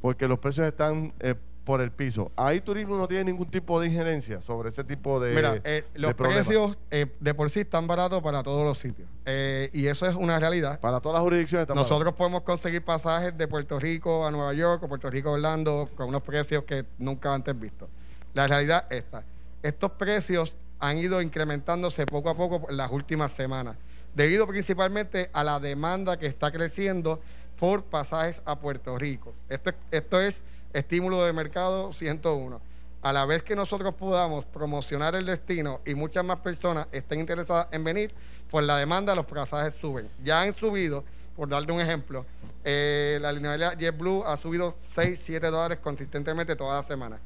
Speaker 2: porque los precios están eh, por el piso. Ahí turismo no tiene ningún tipo de injerencia sobre ese tipo de,
Speaker 7: Mira, eh,
Speaker 2: de
Speaker 7: los
Speaker 2: problemas.
Speaker 7: precios eh, de por sí están baratos para todos los sitios. Eh, y eso es una realidad.
Speaker 2: Para todas las jurisdicciones están
Speaker 7: Nosotros podemos conseguir pasajes de Puerto Rico a Nueva York o Puerto Rico a Orlando con unos precios que nunca antes vistos. La realidad es esta. Estos precios han ido incrementándose poco a poco en las últimas semanas, debido principalmente a la demanda que está creciendo por pasajes a Puerto Rico. Esto, es estímulo de mercado 101. A la vez que nosotros podamos promocionar el destino y muchas más personas estén interesadas en venir, pues la demanda de los pasajes suben. Ya han subido, por darle un ejemplo, Eh, la línea JetBlue ha subido 6, 7 dólares consistentemente toda la semana.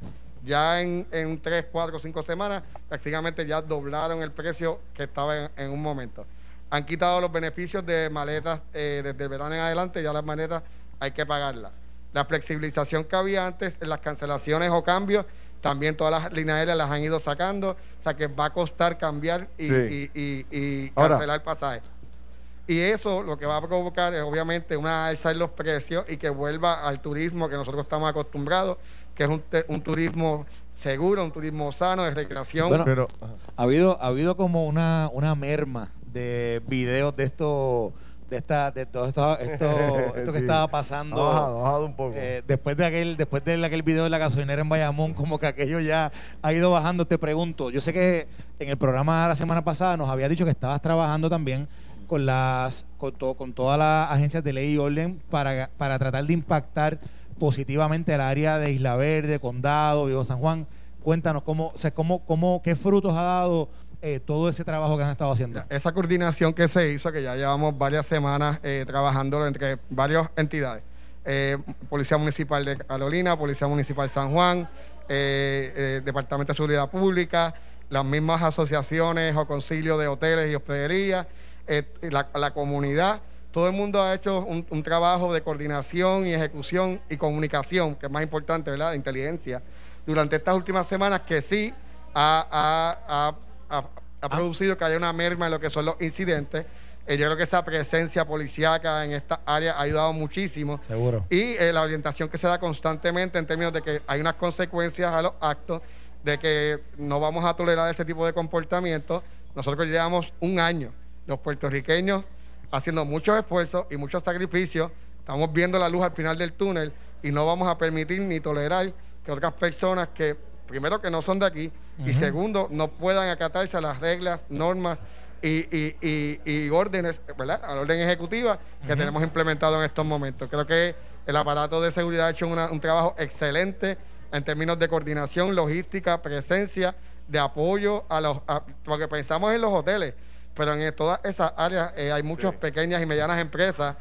Speaker 7: Ya en, en 3, 4, 5 semanas, prácticamente ya doblaron el precio que estaba en, en un momento. Han quitado los beneficios de maletas eh, desde el verano en adelante, ya las maletas hay que pagarlas. La flexibilización que había antes en las cancelaciones o cambios, también todas las líneas aéreas las han ido sacando, o sea que va a costar cambiar y,
Speaker 2: Sí.
Speaker 7: y- y- y cancelar pasajes. Y eso lo que va a provocar es obviamente una alza en los precios y que vuelva al turismo que nosotros estamos acostumbrados, que es un, te- un turismo seguro, un turismo sano, de recreación.
Speaker 3: Bueno,
Speaker 2: Pero.
Speaker 3: Ha habido, ha habido como una, una merma de videos de esto, de esta, de todo esto, esto, esto que
Speaker 2: Sí.
Speaker 3: estaba pasando.
Speaker 2: Ha bajado, ha bajado un poco.
Speaker 3: Eh, después de aquel, después de aquel video de la gasolinera en Bayamón, como que aquello ya ha ido bajando. Te pregunto, yo sé que en el programa la semana pasada nos había dicho que estabas trabajando también con las, con, to- con todas las agencias de ley y orden para, para tratar de impactar positivamente el área de Isla Verde, Condado, Viejo San Juan. Cuéntanos cómo, o sea, cómo, cómo, qué frutos ha dado eh, todo ese trabajo que han estado haciendo.
Speaker 7: Esa coordinación que se hizo, que ya llevamos varias semanas eh, trabajando entre varias entidades. Eh, Policía Municipal de Carolina, Policía Municipal San Juan, Departamento de Seguridad Pública, las mismas asociaciones o concilios de hoteles y hospederías, la comunidad. Todo el mundo ha hecho un, un trabajo de coordinación y ejecución y comunicación, que es más importante, ¿verdad? De inteligencia, durante estas últimas semanas que sí ha, ha- ha- ha- ha producido que haya una merma en lo que son los incidentes. Eh, yo creo que esa presencia policíaca en esta área ha ayudado muchísimo.
Speaker 3: Seguro.
Speaker 7: Y eh, la orientación que se da constantemente en términos de que hay unas consecuencias a los actos, de que no vamos a tolerar ese tipo de comportamiento. Nosotros llevamos un año, los puertorriqueños, haciendo muchos esfuerzos y muchos sacrificios. Estamos viendo la luz al final del túnel y no vamos a permitir ni tolerar que otras personas que, primero, que no son de aquí y segundo, no puedan acatarse a las reglas, normas y, y- y- y órdenes, ¿verdad? A la orden ejecutiva que tenemos implementado en estos momentos. Creo que el aparato de seguridad ha hecho una- un trabajo excelente en términos de coordinación, logística, presencia, de apoyo a los... a- porque pensamos en los hoteles, pero en todas esas áreas eh, hay muchas
Speaker 2: Sí.
Speaker 7: pequeñas y medianas empresas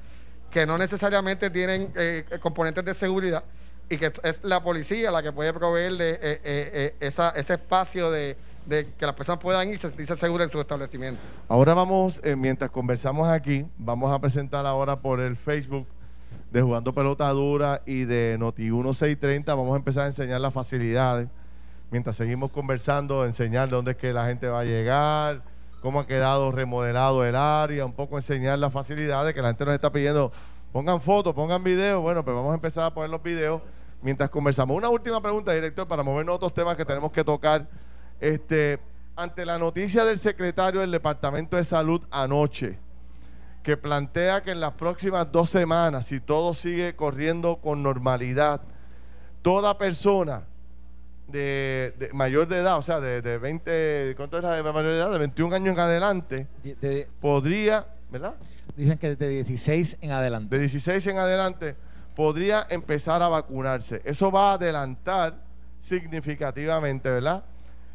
Speaker 7: que no necesariamente tienen eh, componentes de seguridad y que es la policía la que puede proveerle eh, eh, eh, esa, ese espacio de, de que las personas puedan ir y sentirse seguras en su establecimiento.
Speaker 2: Ahora vamos, eh, mientras conversamos aquí, vamos a presentar ahora por el Facebook de Jugando Pelota Dura y de Noti 1630. Vamos a empezar a enseñar las facilidades. Mientras seguimos conversando, enseñar dónde es que la gente va a llegar, cómo ha quedado remodelado el área, un poco enseñar las facilidades que la gente nos está pidiendo. Pongan fotos, pongan videos. Bueno, pues vamos a empezar a poner los videos mientras conversamos. Una última pregunta, director, para movernos a otros temas que tenemos que tocar. Este, ante la noticia del secretario del Departamento de Salud anoche, que plantea que en las próximas dos semanas, si todo sigue corriendo con normalidad, toda persona de, de mayor de edad, o sea, de, de 20, ¿cuánto es la de mayor de edad? De 21 años en adelante,
Speaker 3: De- de-
Speaker 2: podría, ¿verdad?
Speaker 3: dicen que de 16 en adelante.
Speaker 2: De 16 en adelante, podría empezar a vacunarse. Eso va a adelantar significativamente, ¿verdad?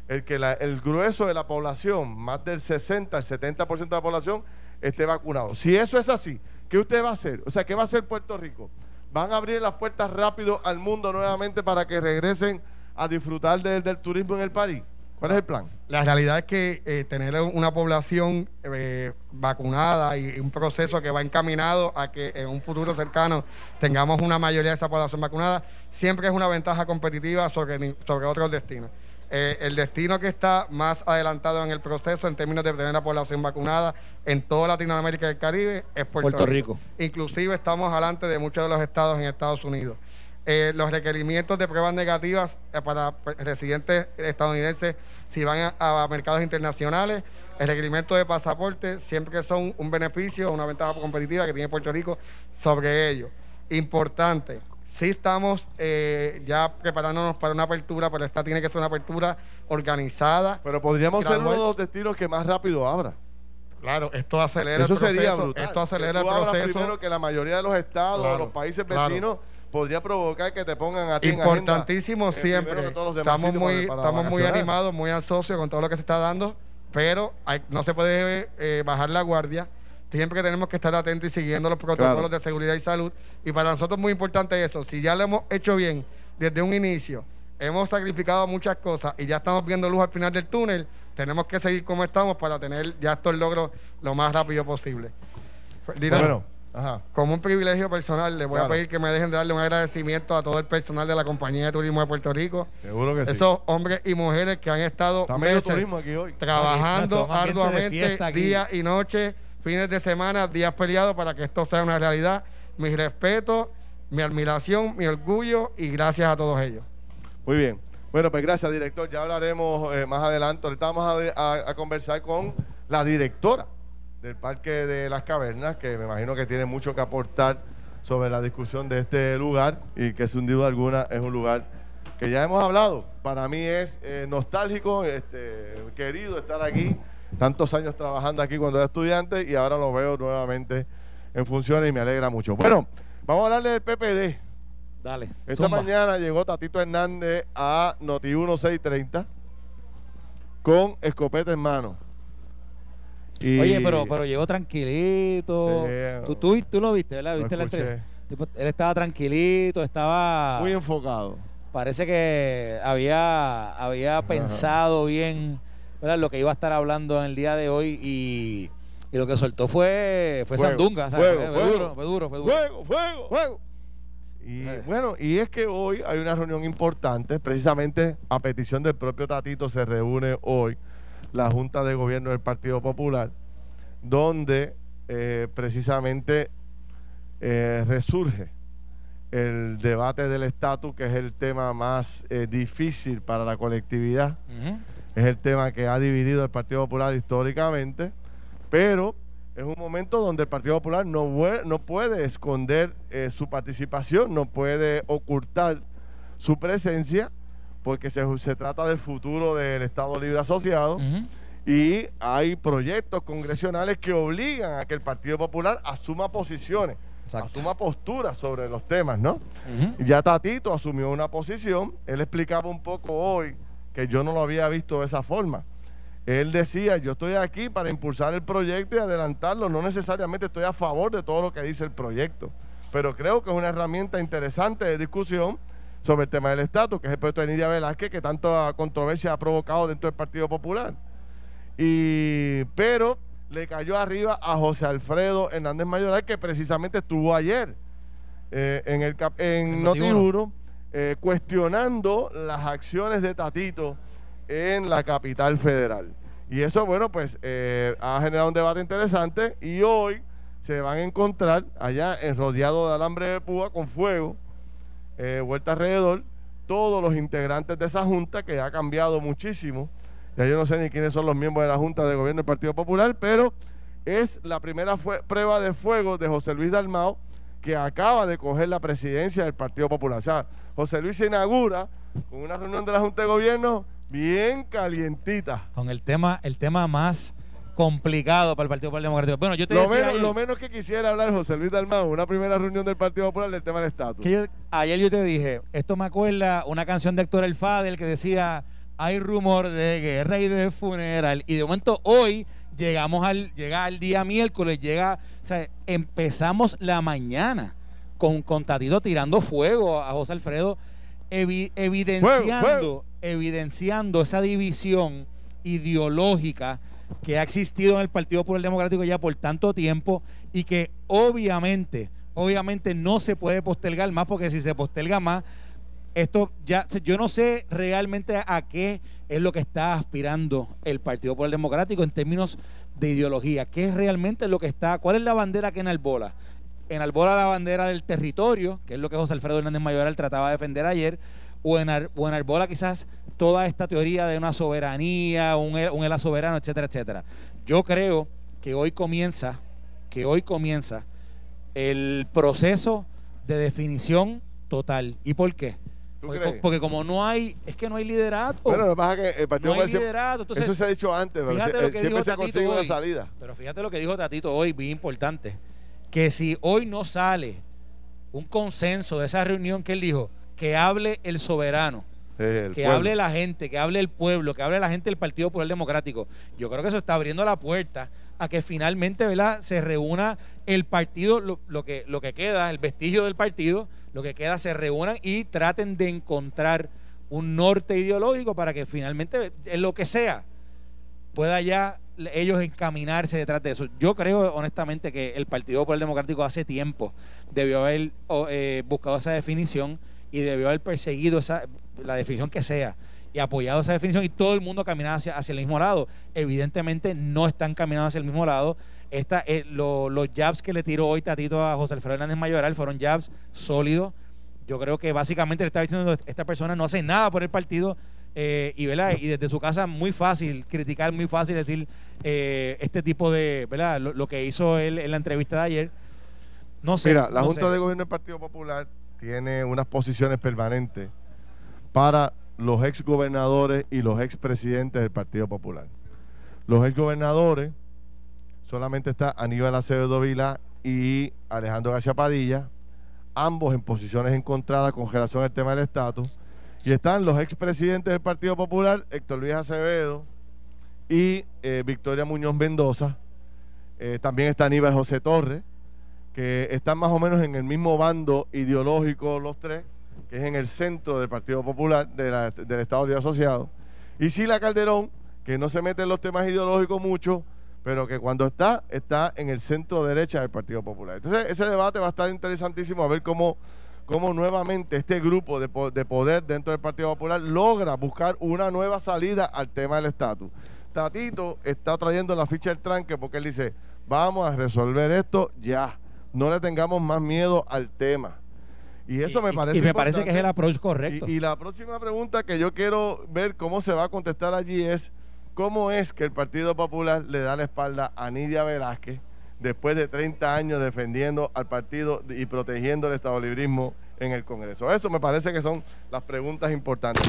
Speaker 2: El que la- el grueso de la población, más del 60 al 70% de la población, esté vacunado. Si eso es así, ¿qué usted va a hacer? O sea, ¿qué va a hacer Puerto Rico? ¿Van a abrir las puertas rápido al mundo nuevamente para que regresen a disfrutar de- del turismo en el país? ¿Cuál es el plan?
Speaker 7: La realidad es que eh, tener una población eh, vacunada y un proceso que va encaminado a que en un futuro cercano tengamos una mayoría de esa población vacunada, siempre es una ventaja competitiva sobre, otros destinos. Eh, el destino que está más adelantado en el proceso en términos de tener la población vacunada en toda Latinoamérica y el Caribe es Puerto,
Speaker 3: Puerto Rico.
Speaker 7: Inclusive estamos adelante de muchos de los estados en Estados Unidos. Eh, los requerimientos de pruebas negativas eh, para pues, residentes estadounidenses si van a, a mercados internacionales, el requerimiento de pasaporte siempre son un beneficio, una ventaja competitiva que tiene Puerto Rico sobre ellos. Importante, sí estamos eh, ya preparándonos para una apertura, pero esta tiene que ser una apertura organizada.
Speaker 2: Pero podríamos ser uno de los destinos que más rápido abra.
Speaker 7: Claro, esto acelera
Speaker 2: Eso
Speaker 7: el proceso.
Speaker 2: sería brutal.
Speaker 7: Esto acelera
Speaker 2: que tú
Speaker 7: el proceso.
Speaker 2: primero que la mayoría de los estados
Speaker 7: Claro,
Speaker 2: los países
Speaker 7: claro.
Speaker 2: Podría provocar que te pongan a ti en agenda,
Speaker 7: Importantísimo
Speaker 2: eh, primero
Speaker 7: siempre.
Speaker 2: que todos los demás
Speaker 7: Estamos muy, estamos muy animados, muy ansiosos con todo lo que se está dando, pero hay- no se puede eh, bajar la guardia. siempre tenemos que estar atentos y siguiendo los protocolos
Speaker 2: Claro.
Speaker 7: de seguridad y salud. Y para nosotros es muy importante eso. Si ya lo hemos hecho bien desde un inicio, hemos sacrificado muchas cosas y ya estamos viendo luz al final del túnel, tenemos que seguir como estamos para tener ya estos logros lo más rápido posible. Ferdinand,
Speaker 2: Bueno, ajá.
Speaker 7: como un privilegio personal, les voy
Speaker 2: Claro.
Speaker 7: a pedir que me dejen de darle un agradecimiento a todo el personal de la Compañía de Turismo de Puerto Rico.
Speaker 2: Seguro que sí.
Speaker 7: Esos hombres y mujeres que han estado meses
Speaker 2: turismo aquí hoy.
Speaker 7: trabajando
Speaker 3: Exacto,
Speaker 7: arduamente día y noche, fines de semana, días peleados para que esto sea una realidad. Mi respeto, mi admiración, mi orgullo y gracias a todos ellos.
Speaker 2: Muy bien. Bueno, pues gracias, director. Ya hablaremos eh, más adelante. Ahorita vamos a, a- a conversar con la directora del Parque de las Cavernas, que me imagino que tiene mucho que aportar sobre la discusión de este lugar y que sin duda alguna es un lugar que ya hemos hablado. Para mí es eh, nostálgico, este, querido estar aquí, tantos años trabajando aquí cuando era estudiante y ahora lo veo nuevamente en funciones y me alegra mucho. Bueno, vamos a hablarle del PPD.
Speaker 3: Dale.
Speaker 2: Esta
Speaker 3: zumba.
Speaker 2: mañana llegó Tatito Hernández a Noti 1630 con escopeta en mano. Y-
Speaker 3: Oye, pero, pero llegó tranquilito.
Speaker 2: Sí.
Speaker 3: tú, tú, tú lo viste, ¿verdad?
Speaker 2: Lo
Speaker 3: ¿Viste la entrevista? Tipo, Él estaba tranquilito, estaba...
Speaker 2: muy enfocado.
Speaker 3: Parece que había, había pensado bien ¿verdad? lo que iba a estar hablando en el día de hoy y, y lo que soltó fue, fue
Speaker 2: Fuego,
Speaker 3: Sandunga. ¿sabes?
Speaker 2: fuego,
Speaker 3: fue,
Speaker 2: fuego.
Speaker 3: duro, fue duro, fue duro.
Speaker 2: ¡Fuego, fuego!
Speaker 3: ¡Fuego!
Speaker 2: Y
Speaker 3: Eh.
Speaker 2: bueno, y es que hoy hay una reunión importante, precisamente a petición del propio Tatito se reúne hoy la Junta de Gobierno del Partido Popular, donde eh, precisamente eh, resurge el debate del estatus, que es el tema más eh, difícil para la colectividad, es el tema que ha dividido el Partido Popular históricamente, pero es un momento donde el Partido Popular no, puede esconder su participación, no puede ocultar su presencia, porque se, se trata del futuro del Estado Libre Asociado y hay proyectos congresionales que obligan a que el Partido Popular asuma posiciones,
Speaker 3: Exacto.
Speaker 2: asuma posturas sobre los temas, ¿no?
Speaker 3: Ujú.
Speaker 2: Ya Tatito asumió una posición, él explicaba un poco hoy que yo no lo había visto de esa forma. Él decía, yo estoy aquí para impulsar el proyecto y adelantarlo, no necesariamente estoy a favor de todo lo que dice el proyecto, pero creo que es una herramienta interesante de discusión sobre el tema del estatus, que es el proyecto de Nidia Velázquez, que tanta controversia ha provocado dentro del Partido Popular. Y, pero le cayó arriba a José Alfredo Hernández Mayoral, que precisamente estuvo ayer eh, en, el cap- en
Speaker 3: En
Speaker 2: Noti
Speaker 3: Noti1.
Speaker 2: Uno, eh, cuestionando las acciones de Tatito en la capital federal. Y eso, bueno, pues eh, ha generado un debate interesante y hoy se van a encontrar allá rodeado de alambre de púa con fuego, eh, vuelta alrededor, todos los integrantes de esa junta que ha cambiado muchísimo. Ya yo no sé ni quiénes son los miembros de la Junta de Gobierno del Partido Popular, pero es la primera prueba de fuego de José Luis Dalmao, que acaba de coger la presidencia del Partido Popular. O sea, José Luis se inaugura con una reunión de la Junta de Gobierno bien calientita.
Speaker 3: Con el tema, el tema más complicado para el Partido Popular Democrático. Bueno, yo te
Speaker 2: Lo
Speaker 3: decía
Speaker 2: menos,
Speaker 3: ayer-
Speaker 2: lo menos que quisiera hablar José Luis Dalmau, una primera reunión del Partido Popular del tema del estatus.
Speaker 3: ayer yo te dije, esto me acuerda una canción de Héctor El Fadel que decía, hay rumor de guerra y de funeral. Y de momento hoy llegamos al, llega el día miércoles, llega, o sea, empezamos la mañana con, con Tatito tirando fuego a José Alfredo, evi- evidenciando,
Speaker 2: fuego.
Speaker 3: evidenciando esa división ideológica que ha existido en el Partido Popular Democrático ya por tanto tiempo y que obviamente, obviamente no se puede postergar más porque si se posterga más, esto ya, yo no sé realmente a qué es lo que está aspirando el Partido Popular Democrático en términos de ideología, qué es realmente lo que está, cuál es la bandera que enalbola. Enalbola la bandera del territorio, que es lo que José Alfredo Hernández Mayoral trataba de defender ayer, o, enar- o enarbola quizás toda esta teoría de una soberanía, un, un ELA soberano, etcétera, etcétera. Yo creo que hoy comienza, que hoy comienza el proceso de definición total. ¿Y por qué?
Speaker 2: ¿Tú
Speaker 3: Porque, como no hay, es que no hay liderato.
Speaker 2: Bueno, lo que pasa es que el Partido
Speaker 3: no hay liderato. Entonces,
Speaker 2: eso se ha dicho antes, pero
Speaker 3: fíjate
Speaker 2: se-
Speaker 3: lo
Speaker 2: eh,
Speaker 3: que
Speaker 2: siempre
Speaker 3: dijo
Speaker 2: se
Speaker 3: Tatito
Speaker 2: consigue una
Speaker 3: hoy.
Speaker 2: salida.
Speaker 3: Pero fíjate lo que dijo Tatito hoy, bien importante. Que si hoy no sale un consenso de esa reunión que él dijo, que hable el soberano.
Speaker 2: El
Speaker 3: que
Speaker 2: pueblo.
Speaker 3: hable la gente, que hable el pueblo, que hable la gente del Partido Popular Democrático. Yo creo que eso está abriendo la puerta a que finalmente ¿verdad? se reúna el partido, lo, lo que, lo que queda, el vestigio del partido, lo que queda, se reúnan y traten de encontrar un norte ideológico para que finalmente, en lo que sea, pueda ya ellos encaminarse detrás de eso. Yo creo honestamente que el Partido Popular Democrático hace tiempo debió haber eh, buscado esa definición y debió haber perseguido esa, la definición que sea y apoyado esa definición y todo el mundo caminaba hacia, hacia el mismo lado. Evidentemente no están caminando hacia el mismo lado. Esta, eh, lo- los jabs que le tiró hoy Tatito a José Alfredo Hernández Mayoral fueron jabs sólidos. Yo creo que básicamente le estaba diciendo esta persona no hace nada por el partido eh, y, ¿verdad? y desde su casa muy fácil criticar, muy fácil decir eh, este tipo de, ¿verdad? Lo, lo que hizo él en la entrevista de ayer. No sé.
Speaker 2: Mira, la
Speaker 3: no
Speaker 2: Junta
Speaker 3: sé.
Speaker 2: de Gobierno del Partido Popular tiene unas posiciones permanentes para los ex gobernadores y los ex presidentes del Partido Popular. Los ex gobernadores solamente está Aníbal Acevedo Vila y Alejandro García Padilla, ambos en posiciones encontradas con relación al tema del estatus. Y están los ex presidentes del Partido Popular, Héctor Luis Acevedo y eh, Victoria Muñoz Mendoza. Eh, también está Aníbal José Torres, están más o menos en el mismo bando ideológico los tres, que es en el centro del Partido Popular, de la- del Estado Libre Asociado. Y Sila Calderón, que no se mete en los temas ideológicos mucho, pero que cuando está, está en el centro derecha del Partido Popular. Entonces, ese debate va a estar interesantísimo a ver cómo, cómo nuevamente este grupo de, de poder dentro del Partido Popular logra buscar una nueva salida al tema del estatus. Tatito está trayendo la ficha del tranque porque él dice, vamos a resolver esto ya, no le tengamos más miedo al tema. Y eso me parece
Speaker 3: y me parece que es el approach correcto.
Speaker 2: Y, y la próxima pregunta que yo quiero ver cómo se va a contestar allí es cómo es que el Partido Popular le da la espalda a Nidia Velázquez después de 30 años defendiendo al partido y protegiendo el estado librismo en el Congreso. Eso me parece que son las preguntas importantes.